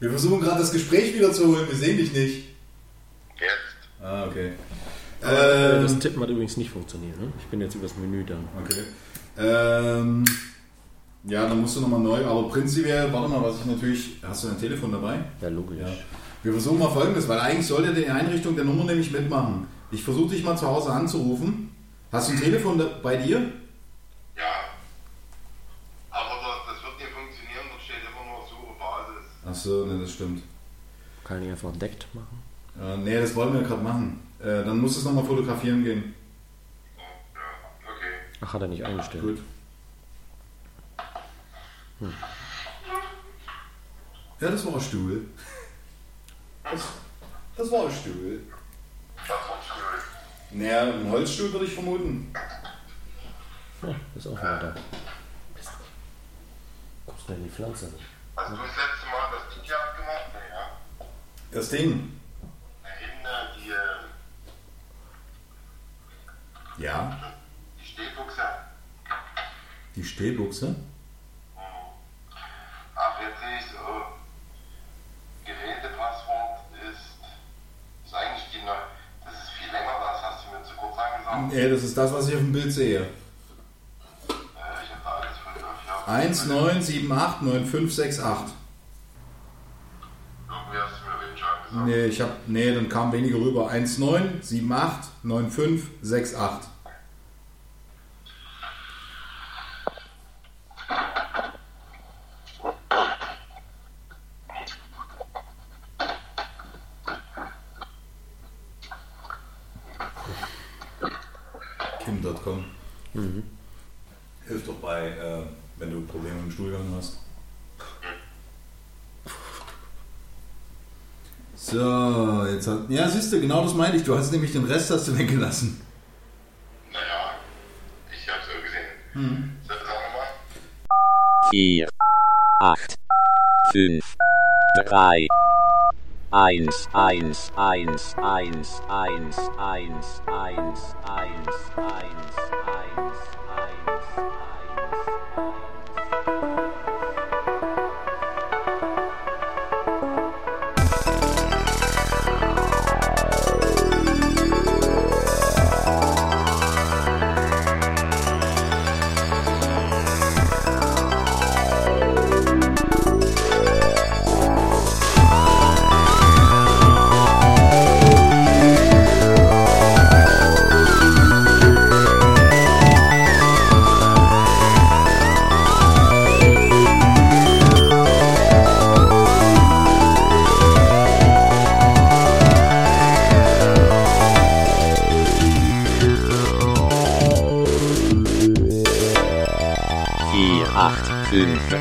Wir versuchen gerade das Gespräch wieder zu holen, wir sehen dich nicht. Jetzt. Ah, okay. Äh, das Ähm, Tippen hat übrigens nicht funktioniert. Ne? Ich bin jetzt übers Menü dann. okay. Ähm, ja, dann musst du nochmal neu, aber prinzipiell, warte mal, was ich natürlich. Hast du dein Telefon dabei? Ja, logisch. Ja. Wir versuchen mal folgendes, weil eigentlich sollte die Einrichtung der Nummer nämlich mitmachen. Ich versuche dich mal zu Hause anzurufen. Hast du ein Telefon bei dir? Ja. Aber das, das wird nicht funktionieren, dort steht immer nur Suche Basis. Achso, ne, das stimmt. Kann ich einfach deckt machen? Äh, nee, das wollen wir gerade machen. Äh, dann muss es nochmal fotografieren gehen. Ja, ja, okay. Ach, hat er nicht eingestellt. Gut. Ja, das war ein Stuhl. Das, das war ein Stuhl. Das. Naja, ein Holzstuhl würde ich vermuten. Ja, ist auch weiter. Guckst du in die Pflanze? Hast du das letzte Mal das Ding abgemacht? Nee, ja. Das Ding. Äh, äh, Ja. die Stehbuchse. Die Stehbuchse. Ach, jetzt sehe ich so. Gerätepasswort ist, ist eigentlich die neue. Das ist viel länger, das hast du mir zu kurz angesagt. Nee, das ist das, was ich auf dem Bild sehe. Äh, ich habe da alles von ja. 19789568. Nee, ich hab, nee, dann kam weniger rüber. 1,9, 7,8, 9,5, 6,8. genau das meine ich. Du hast nämlich den Rest hast du weggelassen. Naja, ich hab's so gesehen. Hm. Sagen wir mal. 4, 8, 5, 3, 1, 1, 1, 1, 1, 1, 1, 1, 1, 1.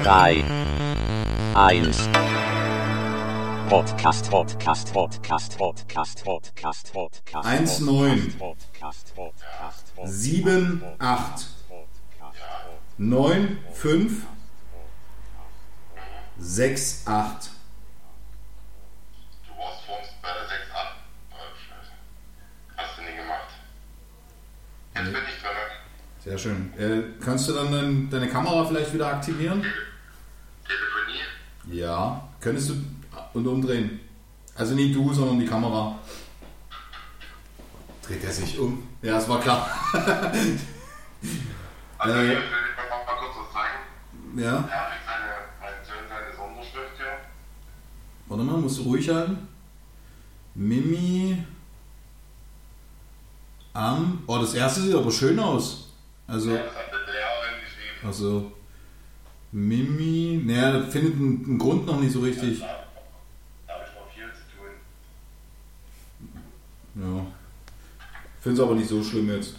3, 1. Podcast, Podcast, Podcast, Podcast, Podcast, Podcast. 1, 9, 7, 8, 9, 5, 6, 8. Sehr schön. Äh, kannst du dann deine Kamera vielleicht wieder aktivieren? Ja. Könntest du und umdrehen? Also nicht du, sondern die Kamera. Dreht er sich um? Ja, das war klar. Also Äh. hier will ich mal, mal kurz was zeigen. Ja. Er kriegt seine, seine Sonderschrift hier. Warte mal, musst du ruhig halten. Mimi am. Oh, das erste sieht aber schön aus. Also, Das hat die Lehrerin geschrieben. also Mimi. Naja, findet einen, einen Grund noch nicht so richtig. Da, da habe ich noch viel zu tun. Ja. Finde es aber nicht so schlimm jetzt.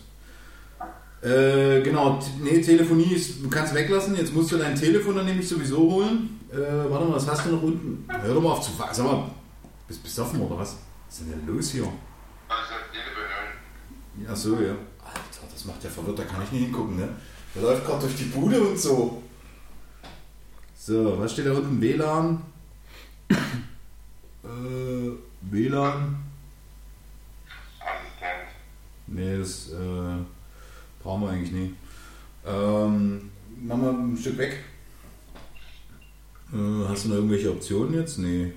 Äh, genau, nee, Telefonie ist, du kannst weglassen, jetzt musst du dein Telefon dann nämlich sowieso holen. Äh, warte mal, was hast du noch unten? Hör doch mal auf zu fahren. Sag mal, bist du besoffen oder was? Was ist denn los hier? Also Ja, so, ja. Alter, das macht ja verwirrt, da kann ich nicht hingucken, ne? Der läuft gerade durch die Bude und so. So, was steht da unten? WLAN. äh, WLAN. Assistent. Nee, das äh, brauchen wir eigentlich nie. Ähm, machen wir ein Stück weg. Äh, hast du noch irgendwelche Optionen jetzt? Nee.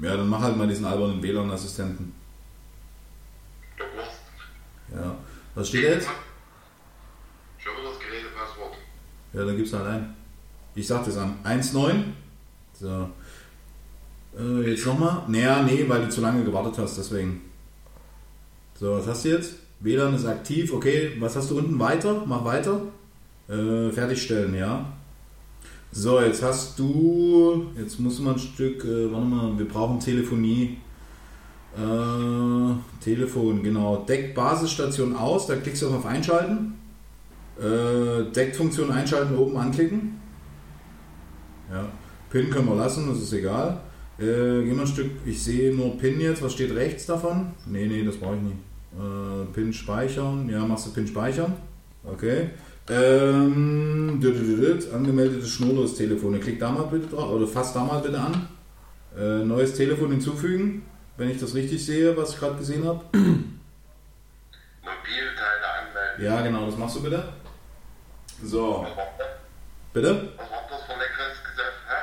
Ja, dann mach halt mal diesen albernen WLAN-Assistenten. Der Wurst. Ja. Was steht da jetzt? Schon wieder das Gerätepasswort. Ja, dann gib's halt ein. Ich sag das an. 1,9. So. Äh, jetzt nochmal. Naja, nee, weil du zu lange gewartet hast, deswegen. So, was hast du jetzt? WLAN ist aktiv, okay. Was hast du unten? Weiter? Mach weiter. Äh, fertigstellen, ja. So, jetzt hast du. Jetzt muss man ein Stück. Äh, warte mal, wir brauchen Telefonie. Äh, Telefon, genau. Deckt Basisstation aus, da klickst du auf Einschalten. Äh, Deckfunktion einschalten, oben anklicken. Ja. Pin können wir lassen, das ist egal. Äh, gehen wir ein Stück, ich sehe nur Pin jetzt, was steht rechts davon? Nee, nee, das brauche ich nicht. Äh, Pin speichern, ja, machst du Pin speichern. Okay. Ähm, dü- dü- dü- angemeldetes schnurloses Telefon. Klick da mal bitte drauf, oder fass da mal bitte an. Äh, neues Telefon hinzufügen, wenn ich das richtig sehe, was ich gerade gesehen habe. Mobilteile anmelden. Ja, genau, das machst du bitte. So, bitte? Was war das für ein leckeres Gesetz? Hä?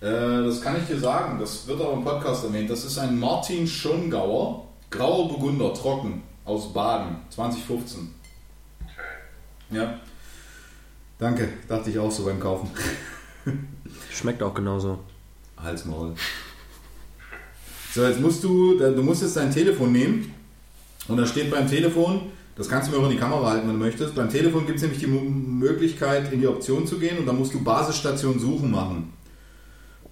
Äh, das kann ich dir sagen, das wird aber im Podcast erwähnt. Das ist ein Martin Schongauer, grauer Burgunder, trocken, aus Baden, 2015. Okay. Ja. Danke, dachte ich auch so beim Kaufen. Schmeckt auch genauso. Halsmaul. So, jetzt musst du, du musst jetzt dein Telefon nehmen und da steht beim Telefon, das kannst du mir auch in die Kamera halten, wenn du möchtest. Beim Telefon gibt es nämlich die Möglichkeit, in die Option zu gehen und dann musst du Basisstation suchen machen.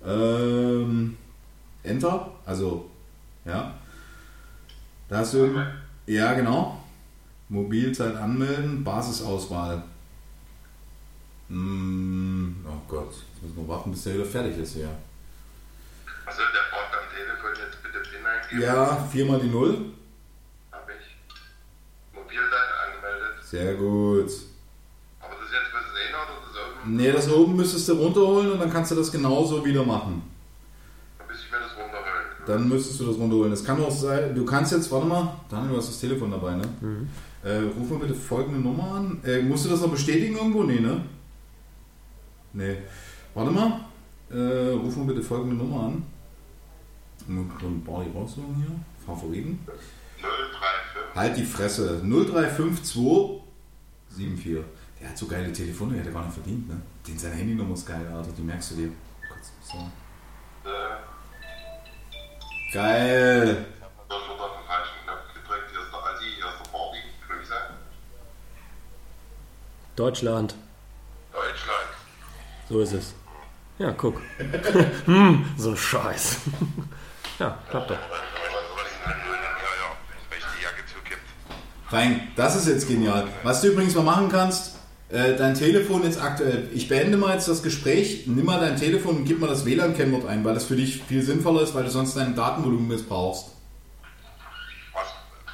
Ähm, Enter, also, ja. Da hast du, ja genau, Mobilzeit anmelden, Basisauswahl. Hm, oh Gott, jetzt müssen wir warten, bis der wieder fertig ist hier. Soll der braucht am Telefon jetzt bitte PIN eingeben? Ja, viermal die Null. Hab ich. Mobilteile angemeldet. Sehr gut. Aber das ist jetzt was sehen oder das oben? Müsstest du runterholen und dann kannst du das genauso wieder machen. Dann müsste ich mir das runterholen. Dann müsstest du das runterholen. Das kann auch sein, du kannst jetzt, warte mal, Daniel, du hast das Telefon dabei, ne? Äh, ruf mal bitte folgende Nummer an. Äh, musst du das noch bestätigen irgendwo? Nee, ne? Nee. Warte mal. Äh, ruf mal bitte folgende Nummer an. Mal ein Body raussuchen hier. Favoriten. 035. Halt die Fresse. 0352 74. Der hat so geile Telefone, der hat er gar nicht verdient, ne? Den seine Handynummer ist geil, Alter. Die merkst du dir. Kurz, so. Äh, Geil. das wird auf den falschen Knopf gedrückt. Hier ist der Adi, hier ist der Barbie. Grüße. Deutschland. Deutschland. So ist es. Ja, guck. hm, so ein Scheiß. ja, klappt doch. Fein, das ist jetzt genial. Was du übrigens mal machen kannst, äh, dein Telefon ist aktuell. Ich beende mal jetzt das Gespräch, nimm mal dein Telefon und gib mal das WLAN-Kennwort ein, weil das für dich viel sinnvoller ist, weil du sonst dein Datenvolumen missbrauchst. Was?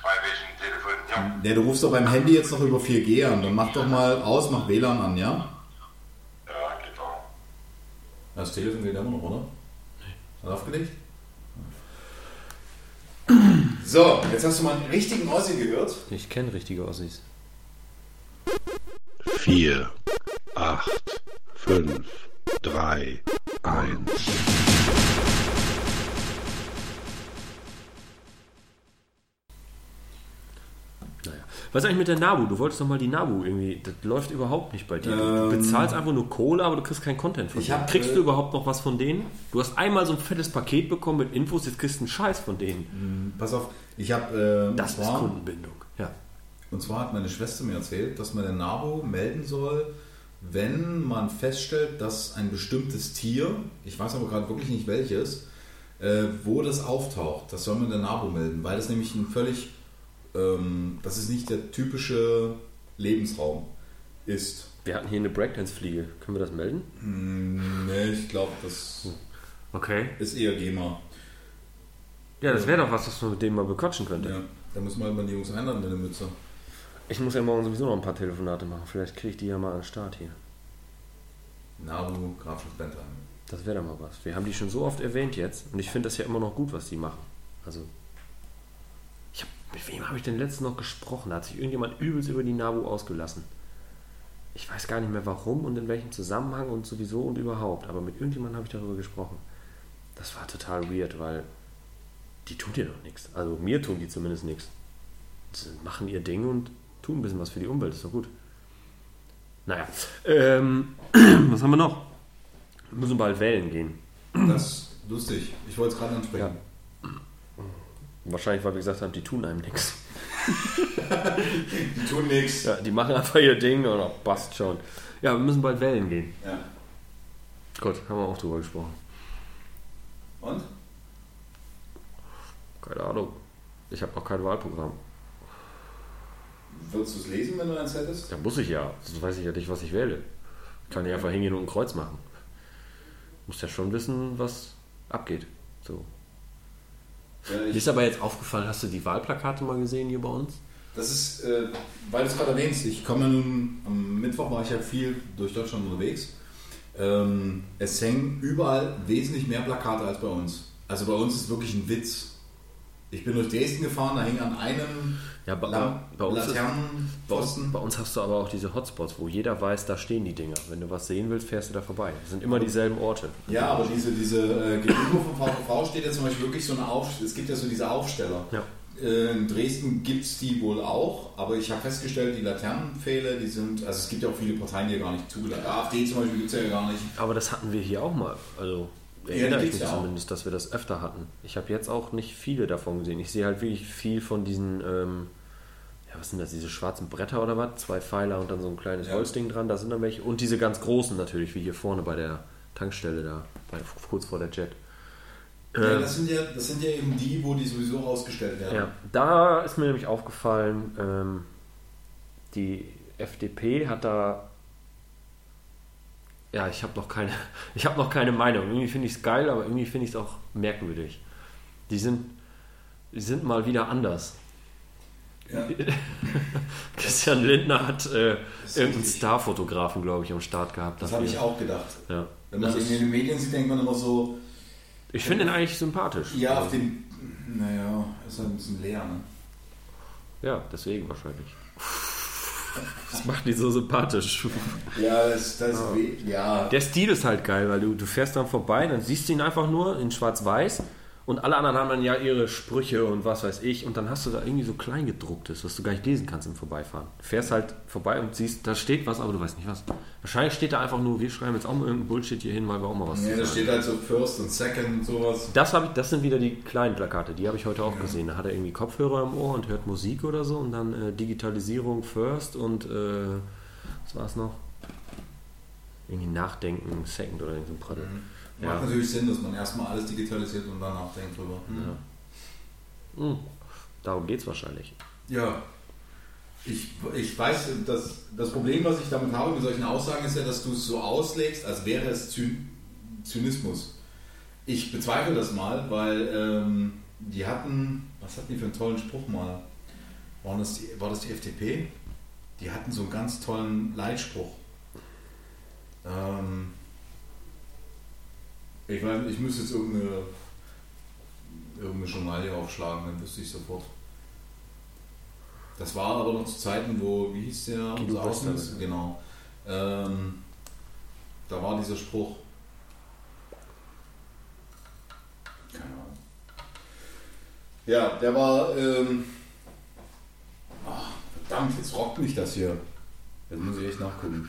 Bei welchem Telefon? Ja. Ja, du rufst doch beim Handy jetzt noch über 4G an. Dann mach doch mal aus, mach WLAN an, ja? Ja, geht auch. Das Telefon geht immer noch, oder? Hat aufgelegt? So, jetzt hast du mal einen richtigen Ossi gehört. Ich kenne richtige Ossis. 4, 8, 5, 3, 1. Naja. Was ist eigentlich mit der Nabu? Du wolltest doch mal die Nabu irgendwie. Das läuft überhaupt nicht bei dir. du Ähm, bezahlst einfach nur Kohle, aber du kriegst keinen Content von denen. Kriegst äh, du überhaupt noch was von denen? Du hast einmal so ein fettes Paket bekommen mit Infos, jetzt kriegst du einen Scheiß von denen. Pass auf, ich habe. Äh, Das und ist Kundenbindung. Und zwar hat meine Schwester mir erzählt, dass man den NABU melden soll, wenn man feststellt, dass ein bestimmtes Tier, ich weiß aber gerade wirklich nicht welches, äh, wo das auftaucht. Das soll man der NABU melden, weil das nämlich ein völlig, ähm, das ist nicht der typische Lebensraum ist. Wir hatten hier eine Breakdance-Fliege. Können wir das melden? Hm, nee, ich glaube, das Okay. ist eher GEMA. Ja, das wäre doch was, was man mit dem mal bequatschen könnte. Ja, da muss man mal die Jungs einladen mit der Mütze. Ich muss ja morgen sowieso noch ein paar Telefonate machen. Vielleicht kriege ich die ja mal an den Start hier. NABU, Grafschaft Bentheim. Das wäre doch mal was. Wir haben die schon so oft erwähnt jetzt und ich finde das ja immer noch gut, was die machen. Also, ich hab, mit wem habe ich denn letztens noch gesprochen? Da hat sich irgendjemand übelst über die Nabu ausgelassen. ich weiß gar nicht mehr warum und in welchem Zusammenhang und sowieso und überhaupt, aber mit irgendjemandem habe ich darüber gesprochen. Das war total weird, weil die tun dir doch nichts. Also mir tun die zumindest nichts. Sie machen ihr Ding und tun ein bisschen was für die Umwelt, ist doch gut. Naja, ähm, was haben wir noch? Wir müssen bald wählen gehen. Das ist lustig. Ich wollte es gerade ansprechen. Wahrscheinlich, weil wir gesagt haben, die tun einem nichts. Die tun nichts. Ja, die machen einfach ihr Ding und auch passt schon. Ja, wir müssen bald wählen gehen. Ja. Gut, haben wir auch drüber gesprochen. Und? Keine Ahnung. Ich habe noch kein Wahlprogramm. Würdest du es lesen, wenn du eins hättest? Da muss ich ja. Sonst weiß ich ja nicht, was ich wähle. Ich kann nicht einfach hingehen und ein Kreuz machen. Muss ja schon wissen, was abgeht. So. Ja, Mir ist aber jetzt aufgefallen, hast du die Wahlplakate mal gesehen hier bei uns? Das ist, äh, weil du es gerade erwähnst, ich komme nun, am Mittwoch war ich ja viel durch Deutschland unterwegs. Ähm, es hängen überall wesentlich mehr Plakate als bei uns. Also bei uns ist wirklich ein Witz. Ich bin durch Dresden gefahren, da hing an einem Ja, bei, Lam bei, uns ist, bei, uns, bei uns hast du aber auch diese Hotspots, wo jeder weiß, da stehen die Dinger. Wenn du was sehen willst, fährst du da vorbei. Das sind immer dieselben Orte. Ja, aber diese, diese äh, gegenüber vom VVV steht ja zum Beispiel wirklich so eine Auf es gibt ja so diese Aufsteller. Ja. Äh, in Dresden gibt es die wohl auch, aber ich habe festgestellt, die Laternenpfähle, die sind, also es gibt ja auch viele Parteien, die ja gar nicht zugelassen AfD zum Beispiel gibt es ja gar nicht. Aber das hatten wir hier auch mal. Also erinnere ich gibt's mich ja zumindest, dass wir das öfter hatten. Ich habe jetzt auch nicht viele davon gesehen. Ich sehe halt wirklich viel von diesen, ähm, ja, was sind das, diese schwarzen Bretter oder was? Zwei Pfeiler und dann so ein kleines Ja. Holzding dran, da sind dann welche. Und diese ganz großen natürlich, wie hier vorne bei der Tankstelle da, bei, kurz vor der Jet. Ja, Ähm, das sind ja, das sind ja eben die, wo die sowieso rausgestellt werden. Ja, da ist mir nämlich aufgefallen, ähm, die FDP hat da. Ja, ich habe noch keine, ich habe noch keine Meinung. Irgendwie finde ich es geil, aber irgendwie finde ich es auch merkwürdig. Die sind, die sind mal wieder anders. Ja. Christian Lindner hat äh, irgendeinen. Starfotografen, glaube ich, am Start gehabt. Das habe ich auch gedacht. Ja. Wenn man Das in den Medien sieht, denkt man immer so, ich finde ihn eigentlich sympathisch. ja, auf Also, dem, naja, ist halt ein bisschen leer, ne? ja, deswegen wahrscheinlich. Das macht ihn so sympathisch. Ja, das, das ist weh. Ja, Der Stil ist halt geil, weil du, du fährst dann vorbei, dann siehst du ihn einfach nur in schwarz-weiß und alle anderen haben dann ja ihre Sprüche und was weiß ich und dann hast du da irgendwie so Kleingedrucktes, was du gar nicht lesen kannst im Vorbeifahren. Du fährst halt vorbei und siehst, da steht was, aber du weißt nicht was. Wahrscheinlich steht da einfach nur, wir schreiben jetzt auch mal irgendeinen Bullshit hier hin, weil wir auch mal was ja zu da steht halt so First und Second und sowas. das, ich, das sind wieder die kleinen Plakate, die habe ich heute auch gesehen. Da hat er irgendwie Kopfhörer im Ohr und hört Musik oder so und dann äh, Digitalisierung first und äh, was war es noch? Irgendwie Nachdenken second oder irgend so ein Praddel. Ja. Macht natürlich Sinn, dass man erstmal alles digitalisiert und dann nachdenkt drüber. Hm. Darum geht es wahrscheinlich. Ja. Ich, ich weiß, das, das Problem, was ich damit habe mit solchen Aussagen, ist ja, dass du es so auslegst, als wäre es Zyn Zynismus. Ich bezweifle das mal, weil ähm, die hatten, was hatten die für einen tollen Spruch mal? War das, die, war das die FDP? Die hatten so einen ganz tollen Leitspruch. Ähm, ich weiß, ich müsste jetzt irgendeine, irgendeine Journalie aufschlagen, dann wüsste ich sofort. Das war aber noch zu Zeiten, wo, wie hieß der, Guido unser. Außenminister? Genau. Ähm, da war dieser Spruch. Keine Ahnung. Ja, der war. Ähm, ach, verdammt, jetzt rockt mich das hier. Jetzt muss ich echt nachgucken.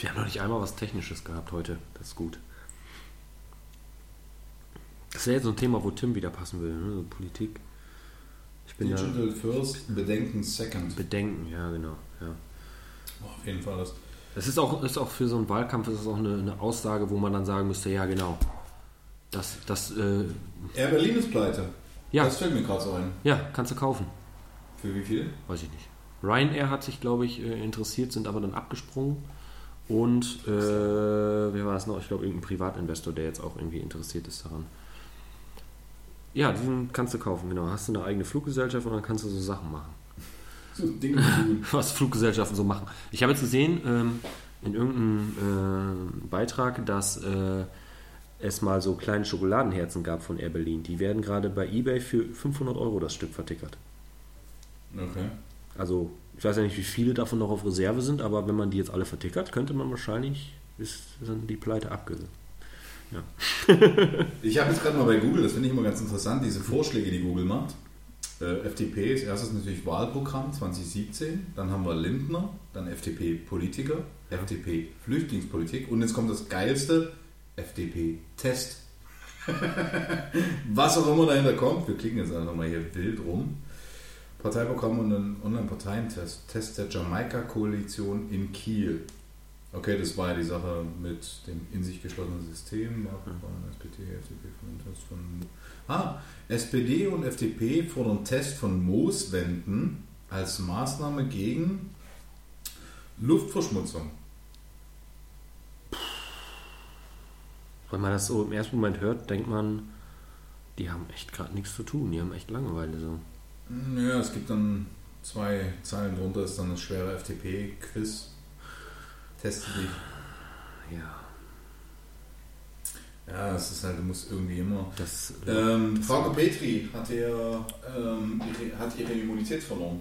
Wir haben noch nicht einmal was Technisches gehabt heute. Das ist gut. Das wäre jetzt so ein Thema, wo Tim wieder passen will, ne? so Politik. Ich bin ja Digital First, Bedenken Second. Bedenken, ja genau. Ja. Oh, auf jeden Fall das. Das ist auch, ist auch für so einen Wahlkampf ist das auch eine, eine Aussage, wo man dann sagen müsste, ja genau. Das, das, äh, Air Berlin ist pleite. ja, Das fällt mir gerade so ein. ja, kannst du kaufen. Für wie viel? Weiß ich nicht. Ryanair hat sich, glaube ich, äh, interessiert, sind aber dann abgesprungen. Und äh, wer war es noch? Ich glaube, irgendein Privatinvestor, der jetzt auch irgendwie interessiert ist daran. Ja, diesen kannst du kaufen, genau. Hast du eine eigene Fluggesellschaft und dann kannst du so Sachen machen. So Dinge was Fluggesellschaften so machen. Ich habe jetzt gesehen ähm, in irgendeinem äh, Beitrag, dass äh, es mal so kleine Schokoladenherzen gab von Air Berlin. Die werden gerade bei eBay für 500 Euro das Stück vertickert. Okay. Also, ich weiß ja nicht, wie viele davon noch auf Reserve sind, aber wenn man die jetzt alle vertickert, könnte man wahrscheinlich, ist dann die Pleite abge... Ja. Ich habe jetzt gerade mal bei Google, das finde ich immer ganz interessant, diese Vorschläge, die Google macht. Äh, FDP ist erstes natürlich Wahlprogramm 2017, dann haben wir Lindner, dann FDP Politiker, FDP Flüchtlingspolitik und jetzt kommt das geilste, FDP Test. Was auch immer dahinter kommt, wir klicken jetzt einfach mal hier wild rum. Parteiprogramm und ein Online-Parteientest. Test der Jamaika-Koalition in Kiel. Okay, das war ja die Sache mit dem in sich geschlossenen System. SPD, FDP von Test von. Ah, SPD und FDP fordern Test von Mooswänden als Maßnahme gegen Luftverschmutzung. Wenn man das so im ersten Moment hört, denkt man, die haben echt gerade nichts zu tun, die haben echt Langeweile so. Ja, es gibt dann zwei Zeilen drunter, ist dann das schwere FDP-Quiz. Teste dich. Ja, Ja, es ist halt, du musst irgendwie immer. das. Ähm, Frauke Petri hat, ihr, ähm, ihre, hat ihre Immunität verloren.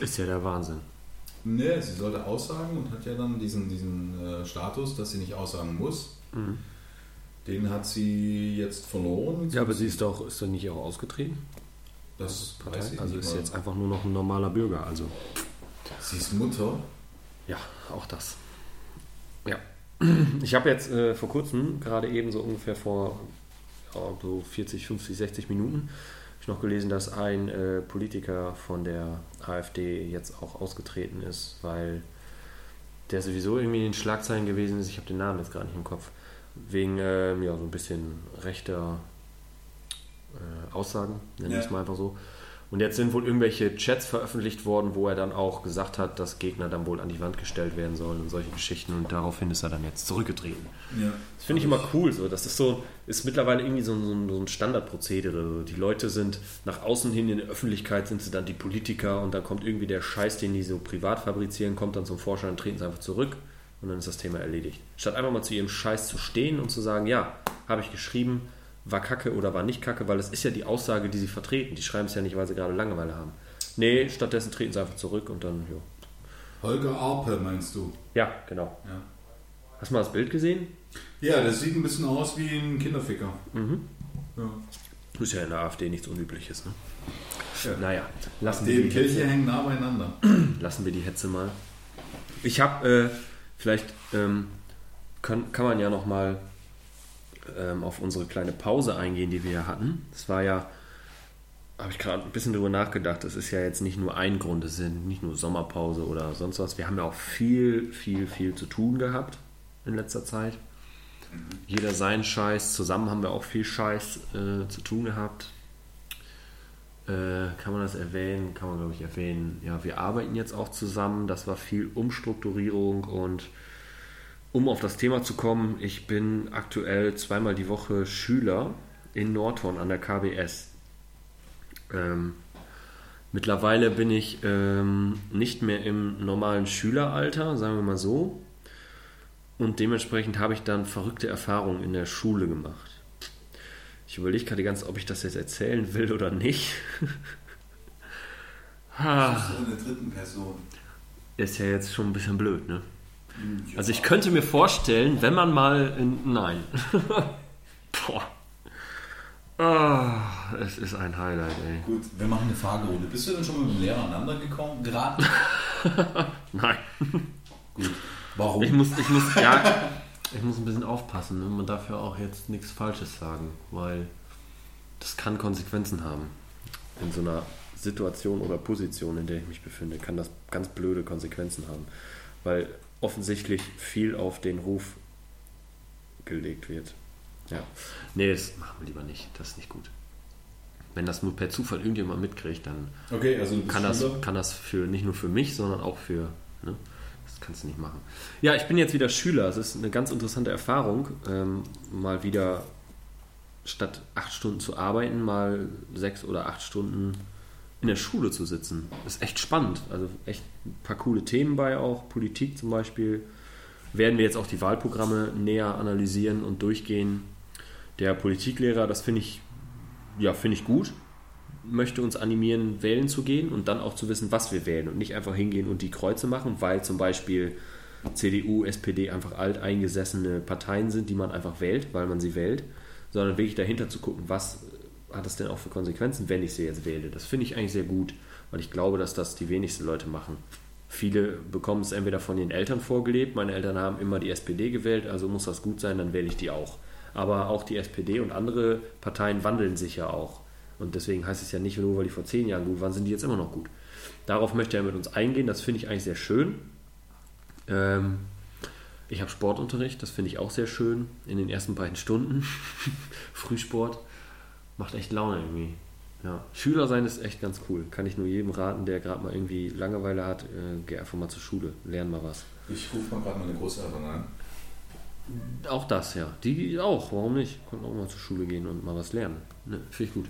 ist ja der Wahnsinn. Ne, sie sollte aussagen und hat ja dann diesen, diesen äh, Status, dass sie nicht aussagen muss. Mhm. Den hat sie jetzt verloren. Ja, aber sie ist doch, ist doch nicht auch ausgetreten? Das Partei? weiß ich Also ist mal. jetzt einfach nur noch ein normaler Bürger, also. Sie ist Mutter. Ja, auch das. Ja. Ich habe jetzt äh, vor kurzem, gerade eben so ungefähr vor ja, so 40, 50, 60 Minuten, ich noch gelesen, dass ein äh, Politiker von der AfD jetzt auch ausgetreten ist, weil der sowieso irgendwie in den Schlagzeilen gewesen ist. Ich habe den Namen jetzt gar nicht im Kopf. Wegen ähm, ja, so ein bisschen rechter äh, Aussagen, nenne Ja. ich es mal einfach so. Und jetzt sind wohl irgendwelche Chats veröffentlicht worden, wo er dann auch gesagt hat, dass Gegner dann wohl an die Wand gestellt werden sollen und solche Geschichten. Und daraufhin ist er dann jetzt zurückgetreten. Ja. Das finde ich immer cool. So. Das ist so, ist mittlerweile irgendwie so, ein- so, so ein Standardprozedere. Die Leute sind nach außen hin in der Öffentlichkeit sind sie dann die Politiker und dann kommt irgendwie der Scheiß, den die so privat fabrizieren, kommt dann zum Vorschein und treten sie einfach zurück und dann ist das Thema erledigt. Statt einfach mal zu ihrem Scheiß zu stehen und zu sagen, ja, habe ich geschrieben, war kacke oder war nicht kacke, weil es ist ja die Aussage, die sie vertreten. Die schreiben es ja nicht, weil sie gerade Langeweile haben. Nee, stattdessen treten sie einfach zurück und dann, jo. Holger Arpe meinst du? Ja, genau. Ja. Hast du mal das Bild gesehen? Ja, das sieht ein bisschen aus wie ein Kinderficker. Mhm. Ja. Ist ja in der AfD nichts Unübliches, ne? Ja. Naja, lassen Die wir, die Kirche Hetze, hängen nah beieinander. lassen wir die Hetze mal. Ich habe, äh, vielleicht ähm, kann, kann man ja noch mal ähm, auf unsere kleine Pause eingehen, die wir ja hatten. Das war ja, habe ich gerade ein bisschen drüber nachgedacht, das ist ja jetzt nicht nur ein Grund, es sind nicht nur Sommerpause oder sonst was. Wir haben ja auch viel, viel, viel zu tun gehabt in letzter Zeit. Jeder seinen Scheiß, zusammen haben wir auch viel Scheiß äh, zu tun gehabt. Äh, kann man das erwähnen? Kann man, glaube ich, erwähnen. Ja, wir arbeiten jetzt auch zusammen. Das war viel Umstrukturierung und um auf das Thema zu kommen, ich bin aktuell zweimal die Woche Schüler in Nordhorn an der KBS. Ähm, mittlerweile bin ich ähm, nicht mehr im normalen Schüleralter, sagen wir mal so. Und dementsprechend habe ich dann verrückte Erfahrungen in der Schule gemacht. Ich überlege gerade ganz, ob ich das jetzt erzählen will oder nicht. Ah, in der dritten Person. ist ja jetzt schon ein bisschen blöd, ne? Also ich könnte mir vorstellen, wenn man mal in. Nein. Boah. Ah, es ist ein Highlight, ey. Gut, wir machen eine Fragerunde. Bist du denn schon mal mit dem Lehrer aneinander gekommen, geraten? Nein. Gut. Warum? Ich muss, ich muss, ja, ich muss ein bisschen aufpassen. Ne? Man darf ja auch jetzt nichts Falsches sagen, weil das kann Konsequenzen haben. In so einer Situation oder Position, in der ich mich befinde, kann das ganz blöde Konsequenzen haben. Weil offensichtlich viel auf den Ruf gelegt wird. Ja. Nee, das machen wir lieber nicht. Das ist nicht gut. Wenn das nur per Zufall irgendjemand mitkriegt, dann Okay, also kann das, kann das für nicht nur für mich, sondern auch für. Ne? Das kannst du nicht machen. Ja, ich bin jetzt wieder Schüler. Es ist eine ganz interessante Erfahrung, ähm, mal wieder statt acht Stunden zu arbeiten, mal sechs oder acht Stunden in der Schule zu sitzen. Das ist echt spannend. Also echt ein paar coole Themen bei auch. Politik zum Beispiel. Werden wir jetzt auch die Wahlprogramme näher analysieren und durchgehen. Der Politiklehrer, das finde ich, ja, finde ich gut. möchte uns animieren, wählen zu gehen und dann auch zu wissen, was wir wählen und nicht einfach hingehen und die Kreuze machen, weil zum Beispiel CDU, SPD einfach alteingesessene Parteien sind, die man einfach wählt, weil man sie wählt, sondern wirklich dahinter zu gucken, was hat das denn auch für Konsequenzen, wenn ich sie jetzt wähle. Das finde ich eigentlich sehr gut, weil ich glaube, dass das die wenigsten Leute machen. Viele bekommen es entweder von ihren Eltern vorgelebt, meine Eltern haben immer die SPD gewählt, also muss das gut sein, dann wähle ich die auch. Aber auch die SPD und andere Parteien wandeln sich ja auch. Und deswegen heißt es ja nicht nur, weil die vor zehn Jahren gut waren, sind die jetzt immer noch gut. Darauf möchte er mit uns eingehen, das finde ich eigentlich sehr schön. Ähm, ich habe Sportunterricht, das finde ich auch sehr schön in den ersten beiden Stunden. Frühsport macht echt Laune irgendwie. Ja. Schüler sein ist echt ganz cool. Kann ich nur jedem raten, der gerade mal irgendwie Langeweile hat, äh, geh einfach mal zur Schule, lern mal was. Ich rufe mal gerade meine Großeltern an. Auch das, ja. Die auch, warum nicht? Können auch mal zur Schule gehen und mal was lernen. Ne, Finde ich gut.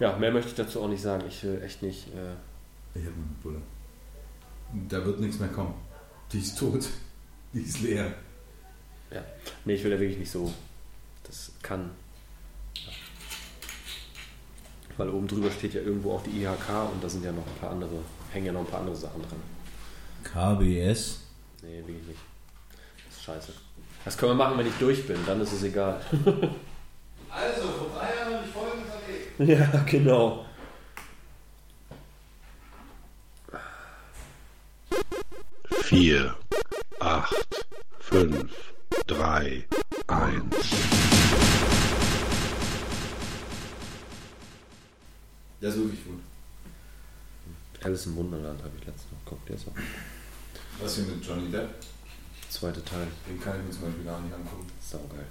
Ja, mehr möchte ich dazu auch nicht sagen. Ich will echt nicht. Äh, Ich habe eine Bulle. Da wird nichts mehr kommen. Die ist tot. Die ist leer. ja. Nee, ich will da wirklich nicht so. Das kann. Weil oben drüber steht ja irgendwo auch die IHK und da sind ja noch ein paar andere, hängen ja noch ein paar andere Sachen dran. KBS. Nee, wirklich nicht. Das ist scheiße. Das können wir machen, wenn ich durch bin, dann ist es egal. Also, vor drei Jahren habe ich folgendes erlebt. ja, genau. vier, acht, fünf, drei, eins. Das ist wirklich gut. Alice im Wunderland habe ich letztens noch geguckt. Der ist auch Was hier mit Johnny Depp? der zweite Teil. Den kann ich mir zum Beispiel gar nicht angucken. Saugeil.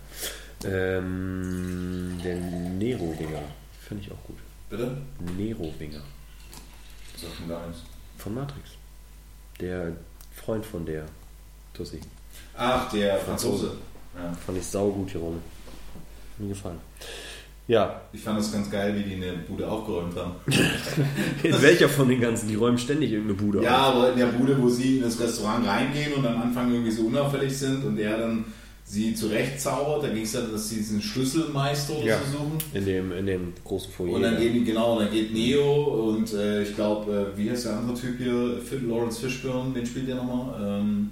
Ähm, der Nero-Winger. Finde ich auch gut. Bitte? Nero-Winger. Was sagt denn da eins? Von Matrix. Der Freund von der Tussi. Ach, der Franzose. Franzose. Ja. Fand ich saugut die Rolle. Mir gefallen. Ja, Ich fand das ganz geil, wie die eine Bude aufgeräumt haben. in welcher von den ganzen? Die räumen ständig irgendeine Bude Ja, auf. aber in der Bude, wo sie in das Restaurant reingehen und am Anfang irgendwie so unauffällig sind und er dann sie zurechtzaubert, da ging es ja, dass sie diesen Schlüsselmeister Ja. suchen. In dem, in dem großen Foyer. Und dann ja. gehen genau, dann geht Neo und äh, ich glaube, äh, wie heißt der andere Typ hier? Phil Lawrence Fishburne, den spielt der nochmal. Ähm,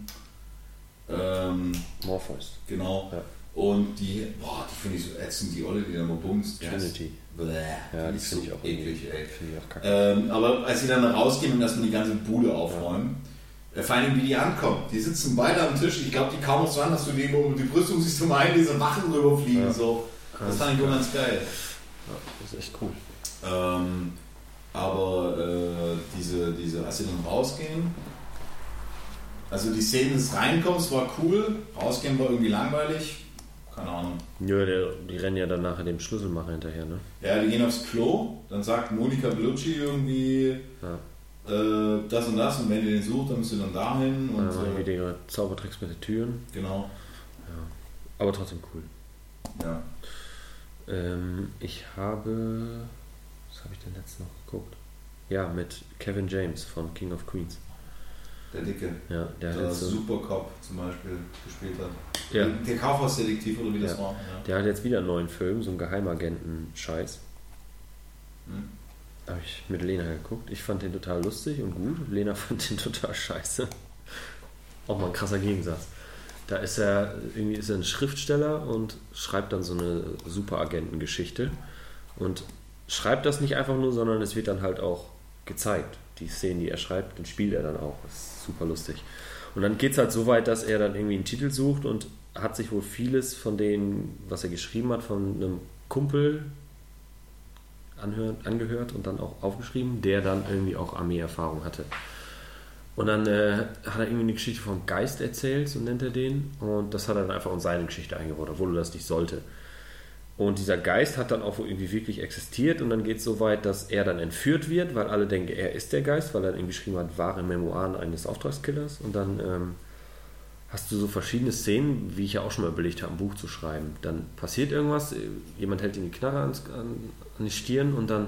ähm, Morpheus. genau. Ja. Und die, boah, die finde ich so ätzend, die Olle, die da mal bumst. Trinity. Bläh, Ja, die ist so finde ich auch eklig, ey. Finde ich auch kacke. Ähm, aber als sie dann rausgehen und erstmal die ganze Bude aufräumen, äh, vor allem wie die ankommen. Die sitzen beide am Tisch. Ich glaube, die kaum noch so an, dass du neben um die Brüstung siehst, du mal diese Wachen rüberfliegen. Ja. So. Das fand ich ganz geil. Ja, das ist echt cool. Ähm, aber äh, diese, diese, als sie dann rausgehen, also die Szene des Reinkommens war cool, rausgehen war irgendwie langweilig. Keine Ahnung. Ja, der, die rennen ja dann nachher dem Schlüsselmacher hinterher, ne? Ja, die gehen aufs Klo, dann sagt Monika Bellucci irgendwie Ja. äh, das und das und wenn ihr den sucht, dann müsst ihr dann dahin und dann machen äh, wieder ihre Zaubertricks mit den Türen. genau. Aber trotzdem cool. Ja. Ähm, ich habe. Was habe ich denn letztens noch geguckt? Ja, mit Kevin James von King of Queens. Der Dicke, Ja, der der so, Supercop zum Beispiel gespielt hat. ja, Der Kaufhausdetektiv oder wie das war. Der hat jetzt wieder einen neuen Film, so einen Geheimagenten-Scheiß. Hm. Habe ich mit Lena geguckt. Ich fand den total lustig und gut. Lena fand den total scheiße. Auch mal ein krasser Gegensatz. Da ist er, irgendwie ist er ein Schriftsteller und schreibt dann so eine Superagentengeschichte. Und schreibt das nicht einfach nur, sondern es wird dann halt auch gezeigt. Die Szenen, die er schreibt, dann spielt er dann auch. Das ist super lustig. Und dann geht es halt so weit, dass er dann irgendwie einen Titel sucht und hat sich wohl vieles von denen, was er geschrieben hat, von einem Kumpel anhören, angehört und dann auch aufgeschrieben, der dann irgendwie auch Armeeerfahrung hatte. Und dann äh, hat er irgendwie eine Geschichte vom Geist erzählt, so nennt er den. Und das hat er dann einfach in seine Geschichte eingebaut, obwohl er das nicht sollte. Und dieser Geist hat dann auch irgendwie wirklich existiert und dann geht es so weit, dass er dann entführt wird, weil alle denken, er ist der Geist, weil er irgendwie geschrieben hat, wahre Memoiren eines Auftragskillers. Und dann ähm, hast du so verschiedene Szenen, wie ich ja auch schon mal überlegt habe, ein Buch zu schreiben. Dann passiert irgendwas, jemand hält ihm die Knarre ans, an, an die Stirn und dann,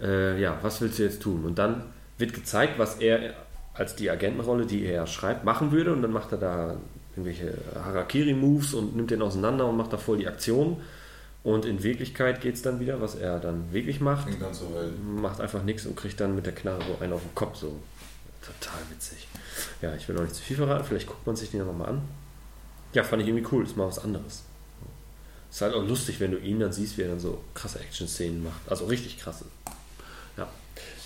äh, ja, was willst du jetzt tun? Und dann wird gezeigt, was er als die Agentenrolle, die er schreibt, machen würde und dann macht er da irgendwelche Harakiri-Moves und nimmt den auseinander und macht da voll die Aktion. Und in Wirklichkeit geht es dann wieder, was er dann wirklich macht. Fängt an zu heulen. Macht einfach nichts und kriegt dann mit der Knarre so einen auf den Kopf. So total witzig. Ja, ich will noch nicht zu viel verraten. Vielleicht guckt man sich den nochmal an. Ja, fand ich irgendwie cool. Ist mal was anderes. Ist halt auch lustig, wenn du ihn dann siehst, wie er dann so krasse Action-Szenen macht. Also richtig krasse. Ja.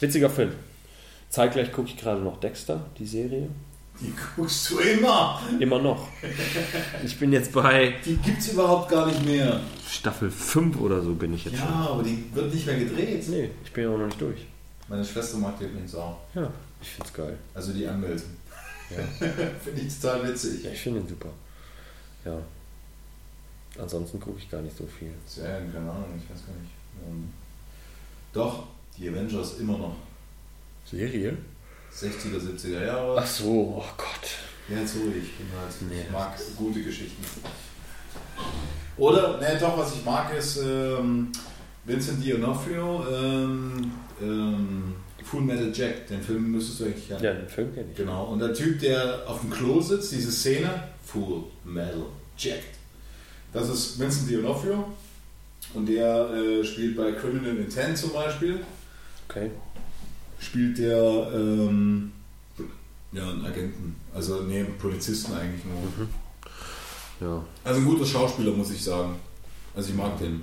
Witziger Film. Zeitgleich gucke ich gerade noch Dexter, die Serie. Die guckst du immer. Immer noch. Ich bin jetzt bei Die gibt's überhaupt gar nicht mehr. Staffel 5 oder so bin ich jetzt Ja, aber die wird nicht mehr gedreht. schon. Nee, ich bin ja auch noch nicht durch. Meine Schwester mag die übrigens auch. Ja, ich find's geil. Also die anmelden. Ja. Finde ich total witzig. Ja, ich finde ihn super. Ja. Ansonsten gucke ich gar nicht so viel. Serien, keine Ahnung, ich weiß gar nicht. Ähm, doch, die Avengers immer noch. Serie? 60er, 70er Jahre. Ach so, oh Gott. Ja, jetzt ruhig, ich bin halt, Nee. ich mag gute Geschichten. Oder, ne, doch, was ich mag, ist ähm, Vincent D'Onofrio, ähm, ähm, Full Metal Jack, den Film müsstest du eigentlich kennen. Ja, den Film kenne ich. Genau, und der Typ, der auf dem Klo sitzt, diese Szene, Full Metal Jack. Das ist Vincent D'Onofrio und der äh, spielt bei Criminal Intent zum Beispiel, Okay. Spielt der ähm, ja, einen Agenten, also nee, einen Polizisten eigentlich nur. Ja. Also ein guter Schauspieler, muss ich sagen. Also ich mag den.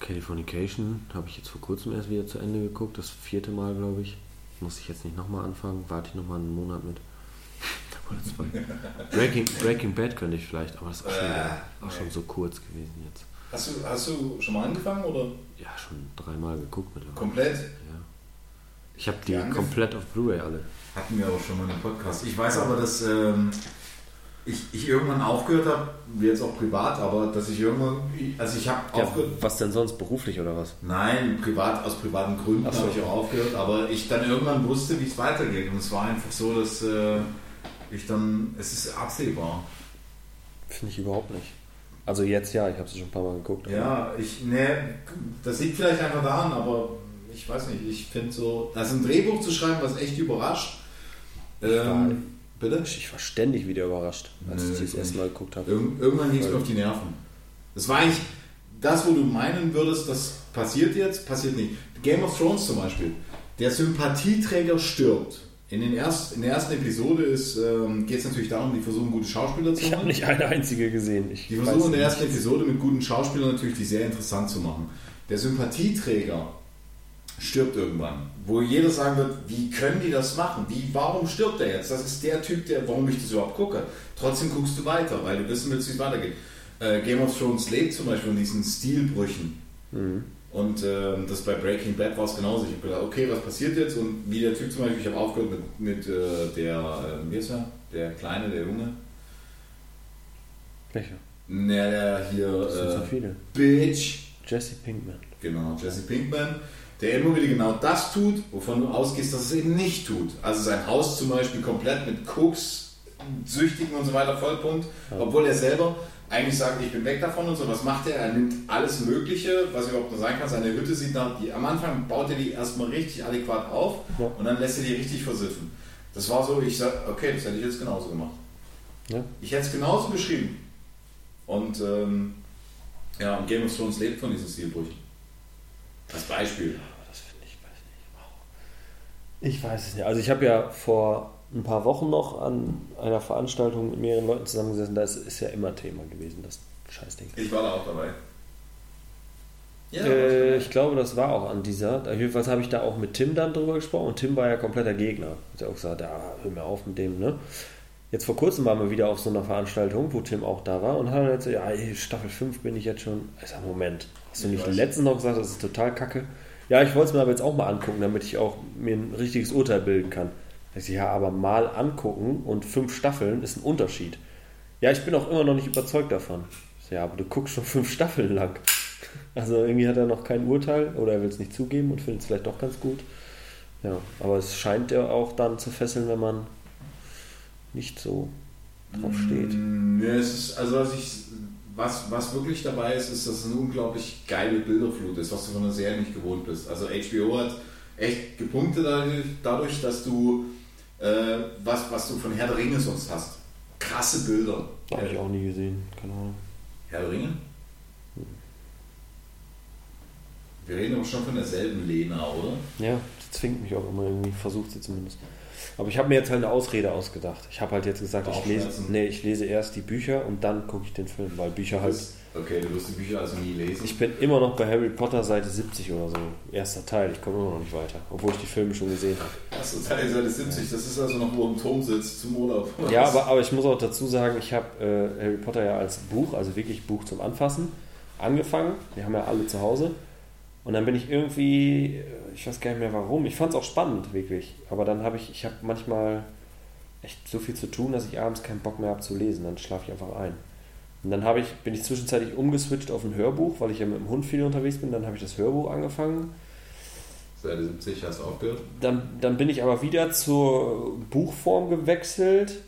Californication habe ich jetzt vor kurzem erst wieder zu Ende geguckt. Das vierte Mal, glaube ich. Muss ich jetzt nicht nochmal anfangen. Warte ich nochmal einen Monat mit. Oder zwei. Breaking, Breaking Bad könnte ich vielleicht, aber das ist auch schon, wieder, auch schon so kurz gewesen jetzt. Hast du, hast du schon mal angefangen oder Ja, schon dreimal geguckt mittlerweile. komplett? Ja. Ich habe die angef- komplett auf Blu-ray alle. Hatten wir auch schon mal einen Podcast. Ich weiß aber, dass ähm, ich, ich irgendwann aufgehört habe, jetzt auch privat, aber dass ich irgendwann, also ich habe Ja, aufgehört. was denn sonst? Beruflich oder was? Nein, privat, aus privaten Gründen so. habe ich auch aufgehört, aber ich dann irgendwann wusste, wie es weitergeht. Und es war einfach so, dass äh, ich dann, es ist absehbar. Finde ich überhaupt nicht. Also jetzt ja, ich habe es schon ein paar Mal geguckt. Ja, ich, ne, das liegt vielleicht einfach daran, aber ich weiß nicht, ich finde so, also ein Drehbuch zu schreiben, was echt überrascht. Ähm, bitte? Ich war ständig wieder überrascht, als Nö, ich das erste. Mal geguckt habe. Irg irgendwann ging es mir auf die Nerven. Das war eigentlich das, wo du meinen würdest, das passiert jetzt, passiert nicht. Game of Thrones zum Beispiel. Der Sympathieträger stirbt. In, den erst, in der ersten Episode ähm, geht es natürlich darum, die versuchen gute Schauspieler zu Ich habe machen. nicht eine einzige gesehen. Ich Die versuchen in der nicht. ersten Episode mit guten Schauspielern natürlich die sehr interessant zu machen. Der Sympathieträger stirbt irgendwann, wo jeder sagen wird, wie können die das machen? Wie, warum stirbt er jetzt? Das ist der Typ, der, warum ich das überhaupt gucke. Trotzdem guckst du weiter, weil du wissen willst, wie es weitergeht. Äh, Game of Thrones lebt zum Beispiel von diesen Stilbrüchen. Mhm. Und ähm, das bei Breaking Bad war es genauso. Ich habe gedacht, okay, was passiert jetzt? Und wie der Typ zum Beispiel, ich habe aufgehört mit, mit äh, der, äh, wie ist er? Der Kleine, der Junge. Welcher? Der hier, Das sind so äh, viele. Bitch. Jesse Pinkman. Genau, Jesse Pinkman, der immer wieder genau das tut, wovon du ausgehst, dass es eben nicht tut. Also sein Haus zum Beispiel komplett mit Koks, Süchtigen und so weiter vollpumpt, obwohl er selber eigentlich sagt, ich bin weg davon und so. Was macht er? Er nimmt alles Mögliche, was überhaupt nur sein kann. Seine Hütte sieht nach, die, am Anfang baut er die erstmal richtig adäquat auf Ja. und dann lässt er die richtig versiffen. Das war so, ich sag, okay, das hätte ich jetzt genauso gemacht. Ja. Ich hätte es genauso beschrieben. Und ähm, ja, und Game of Thrones lebt von diesen Stilbrüchen. Als Beispiel. Das finde ich, weiß nicht. Ich weiß es nicht. Also ich habe ja vor ein paar Wochen noch an einer Veranstaltung mit mehreren Leuten zusammengesessen. Da ist, ja immer Thema gewesen, das Scheißding. Ich war da auch dabei. Ja, Äh, ich glaube, das war auch an dieser. Jedenfalls habe ich da auch mit Tim dann drüber gesprochen und Tim war ja kompletter Gegner. Hat ja auch gesagt, ja, hör mir auf mit dem, ne? Jetzt vor kurzem waren wir wieder auf so einer Veranstaltung, wo Tim auch da war und hat jetzt, ja, ey, Staffel 5 bin ich jetzt schon. Ich sag, Moment, hast du Ich nicht weiß. letztens noch gesagt, das ist total kacke? Ja, ich wollte es mir aber jetzt auch mal angucken, damit ich auch mir ein richtiges Urteil bilden kann. Ja, aber mal angucken und fünf Staffeln ist ein Unterschied. Ja, ich bin auch immer noch nicht überzeugt davon. Ja, aber du guckst schon fünf Staffeln lang. Also irgendwie hat er noch kein Urteil oder er will es nicht zugeben und findet es vielleicht doch ganz gut. Ja, aber es scheint ja auch dann zu fesseln, wenn man nicht so drauf steht. Mm, Ja, es ist, also was, ich, was, was wirklich dabei ist, ist, dass es eine unglaublich geile Bilderflut ist, was du von der Serie nicht gewohnt bist. Also HBO hat echt gepunktet dadurch dass du äh, was, was du von Herr der Ringe sonst hast. Krasse Bilder. Habe ich auch nie gesehen, keine Ahnung. Herr der Ringe? Wir reden aber schon von derselben Lena, oder? Ja, die zwingt mich auch immer irgendwie, versucht sie zumindest. Aber ich habe mir jetzt halt eine Ausrede ausgedacht. Ich habe halt jetzt gesagt, ich lese, nee, ich lese erst die Bücher und dann gucke ich den Film, weil Bücher halt Okay, du wirst die Bücher also nie lesen. Ich bin immer noch bei Harry Potter Seite 70 oder so, erster Teil. Ich komme immer noch nicht weiter, obwohl ich die Filme schon gesehen habe. Achso, Teil Seite 70, das ist also noch, wo im Turm sitzt zum Urlaub. Ja, aber, aber ich muss auch dazu sagen, ich habe äh, Harry Potter ja als Buch, also wirklich Buch zum Anfassen, angefangen. Wir haben ja alle zu Hause. Und dann bin ich irgendwie, äh, ich weiß gar nicht mehr warum, ich fand es auch spannend, wirklich. Aber dann habe ich, ich habe manchmal echt so viel zu tun, dass ich abends keinen Bock mehr habe zu lesen. Dann schlafe ich einfach ein. Und dann habe ich, bin ich zwischenzeitlich umgeswitcht auf ein Hörbuch, weil ich ja mit dem Hund viel unterwegs bin. Dann habe ich das Hörbuch angefangen. Seite 70 hast du aufgehört. Dann, dann bin ich aber wieder zur Buchform gewechselt.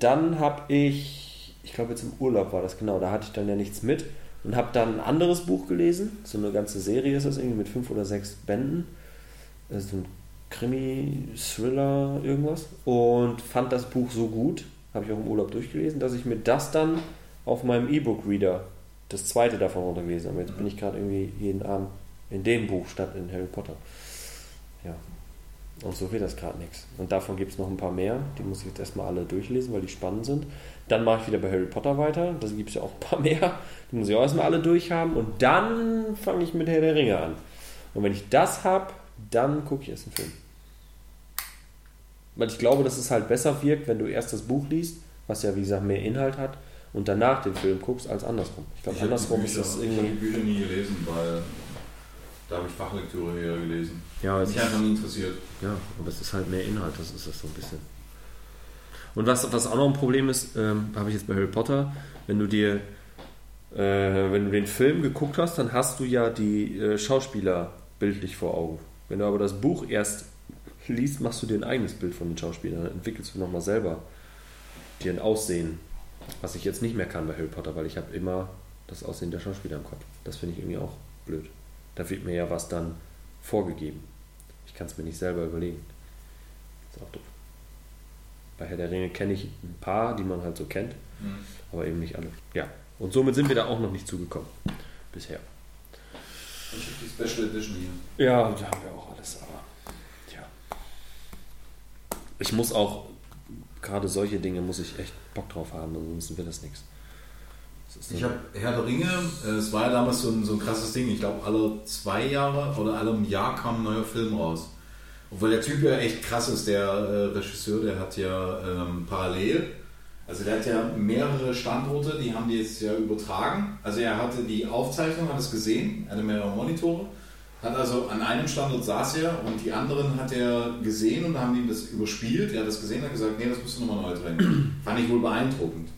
Dann habe ich, ich glaube jetzt im Urlaub war das genau, da hatte ich dann ja nichts mit und habe dann ein anderes Buch gelesen. So eine ganze Serie ist das irgendwie mit fünf oder sechs Bänden. Das ist ein Krimi, Thriller, irgendwas. Und fand das Buch so gut, habe ich auch im Urlaub durchgelesen, dass ich mir das dann auf meinem E-Book-Reader, das zweite davon runtergelesen habe. Jetzt bin ich gerade irgendwie jeden Abend in dem Buch statt in Harry Potter. Ja. Und so wird das gerade nichts. Und davon gibt es noch ein paar mehr. Die muss ich jetzt erstmal alle durchlesen, weil die spannend sind. Dann mache ich wieder bei Harry Potter weiter. Da gibt es ja auch ein paar mehr. Die muss ich auch erstmal alle durchhaben. Und dann fange ich mit Herr der Ringe an. Und wenn ich das habe, dann gucke ich erst einen Film. Weil ich glaube, dass es halt besser wirkt, wenn du erst das Buch liest, was ja wie gesagt mehr Inhalt hat, und danach den Film guckst, als andersrum. Ich glaube, andersrum ist Bücher- das Ich habe die irgendwie. Bücher nie gelesen, weil da habe ich Fachlektüre eher gelesen. Ja, es Mich ist- einfach nie interessiert. Ja, aber es ist halt mehr Inhalt, das ist das so ein bisschen. Und was, was auch noch ein Problem ist, ähm, habe ich jetzt bei Harry Potter, wenn du dir, äh, wenn du den Film geguckt hast, dann hast du ja die äh, Schauspieler bildlich vor Augen. Wenn du aber das Buch erst liest, machst du dir ein eigenes Bild von den Schauspielern, dann entwickelst du nochmal selber dir ein Aussehen, was ich jetzt nicht mehr kann bei Harry Potter, weil ich habe immer das Aussehen der Schauspieler im Kopf. Das finde ich irgendwie auch blöd. Da wird mir ja was dann vorgegeben. Ich kann es mir nicht selber überlegen. ist auch doof. Bei Herr der Ringe kenne ich ein paar, die man halt so kennt, aber eben nicht alle. Ja, und somit sind wir da auch noch nicht zugekommen. Bisher. Ich habe die Special Edition hier. Ja, da haben wir auch alles, aber tja. Ich muss auch, gerade solche Dinge muss ich echt Bock drauf haben, ansonsten wird das nichts. Ich habe Herr der Ringe, äh, es war ja damals so ein, so ein krasses Ding. Ich glaube, alle zwei Jahre oder alle im Jahr kam ein neuer Film raus. Obwohl der Typ ja echt krass ist, der äh, Regisseur, der hat ja ähm, parallel, also der hat ja mehrere Standorte, die haben die jetzt ja übertragen. Also er hatte die Aufzeichnung, hat es gesehen, er hatte mehrere Monitore, hat also an einem Standort saß er und die anderen hat er gesehen und haben ihm das überspielt. Er hat das gesehen und hat gesagt, nee, das musst du nochmal neu drehen. Fand ich wohl beeindruckend.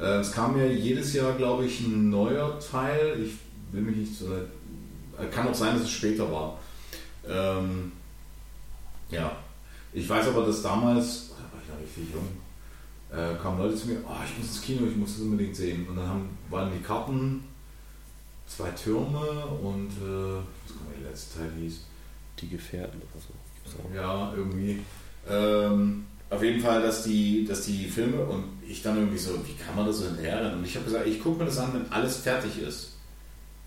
Äh, Es kam ja jedes Jahr, glaube ich, ein neuer Teil. Ich will mich nicht so. äh, Kann auch sein, dass es später war. Ähm, ja. Ich weiß aber, dass damals, da war ich noch richtig jung, äh, kamen Leute zu mir, oh, ich muss ins Kino, ich muss das unbedingt sehen. Und dann haben, waren die Karten zwei Türme und äh, der letzte Teil hieß. die Gefährten oder so. Ja, irgendwie. Ähm, auf jeden Fall, dass die, dass die Filme und ich dann irgendwie so, wie kann man das so hinterherrennen? Und ich habe gesagt, ich gucke mir das an, wenn alles fertig ist.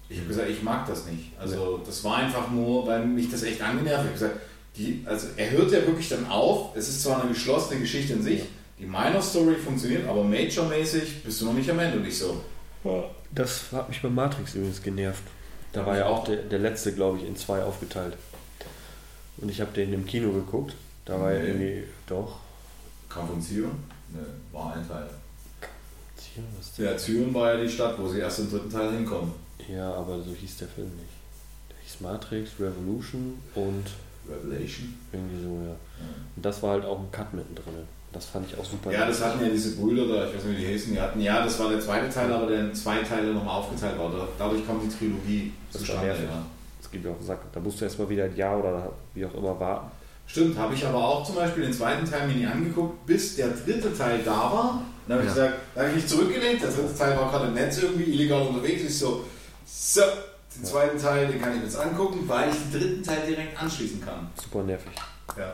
Ich habe gesagt, ich mag das nicht. Also das war einfach nur, weil mich das echt angenervt hat. Ich habe gesagt, die, also er hört ja wirklich dann auf. Es ist zwar eine geschlossene Geschichte in sich, die Minor Story funktioniert, aber Major-mäßig bist du noch nicht am Ende. Und ich so, Das hat mich bei Matrix übrigens genervt. Da Ja, war ja auch der, der letzte, glaube ich, in zwei aufgeteilt. Und ich habe den im Kino geguckt. Da war ja Nee. irgendwie doch. kam von Zion? Ne, war ein Teil. Tja, was Ja, Zion war ja die Stadt, wo sie erst im dritten Teil hinkommen. Ja, aber so hieß der Film nicht. Der hieß Matrix, Revolution und Revelation. irgendwie so, ja. Und das war halt auch ein Cut mittendrin. Das fand ich auch super. Ja, das hatten ja diese Brüder da, ich weiß nicht, wie die hießen, die hatten, ja, das war der zweite Teil, aber der in zwei Teile nochmal aufgeteilt war. Da- Dadurch kommt die Trilogie Das zustande. Ja. Das gibt ja auch Sack. Da musst du erstmal wieder ein Jahr oder wie auch immer warten. Stimmt, habe ich aber auch zum Beispiel den zweiten Teil mir nie angeguckt, bis der dritte Teil da war. Dann habe ich Ja. gesagt, da habe ich mich zurückgelehnt, der dritte Teil war gerade im Netz irgendwie illegal unterwegs. Ich so, so, den zweiten Teil, den kann ich mir jetzt angucken, weil ich den dritten Teil direkt anschließen kann. Super nervig. Ja.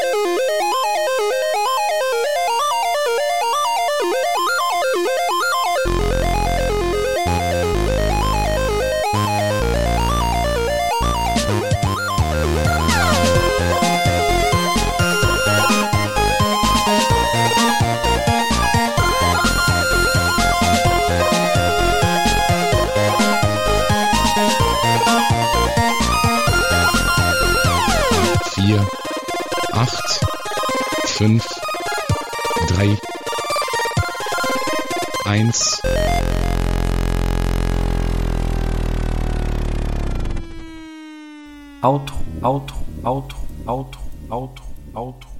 5, 3, 1. Outro, Outro, Outro, Outro, Outro, Outro.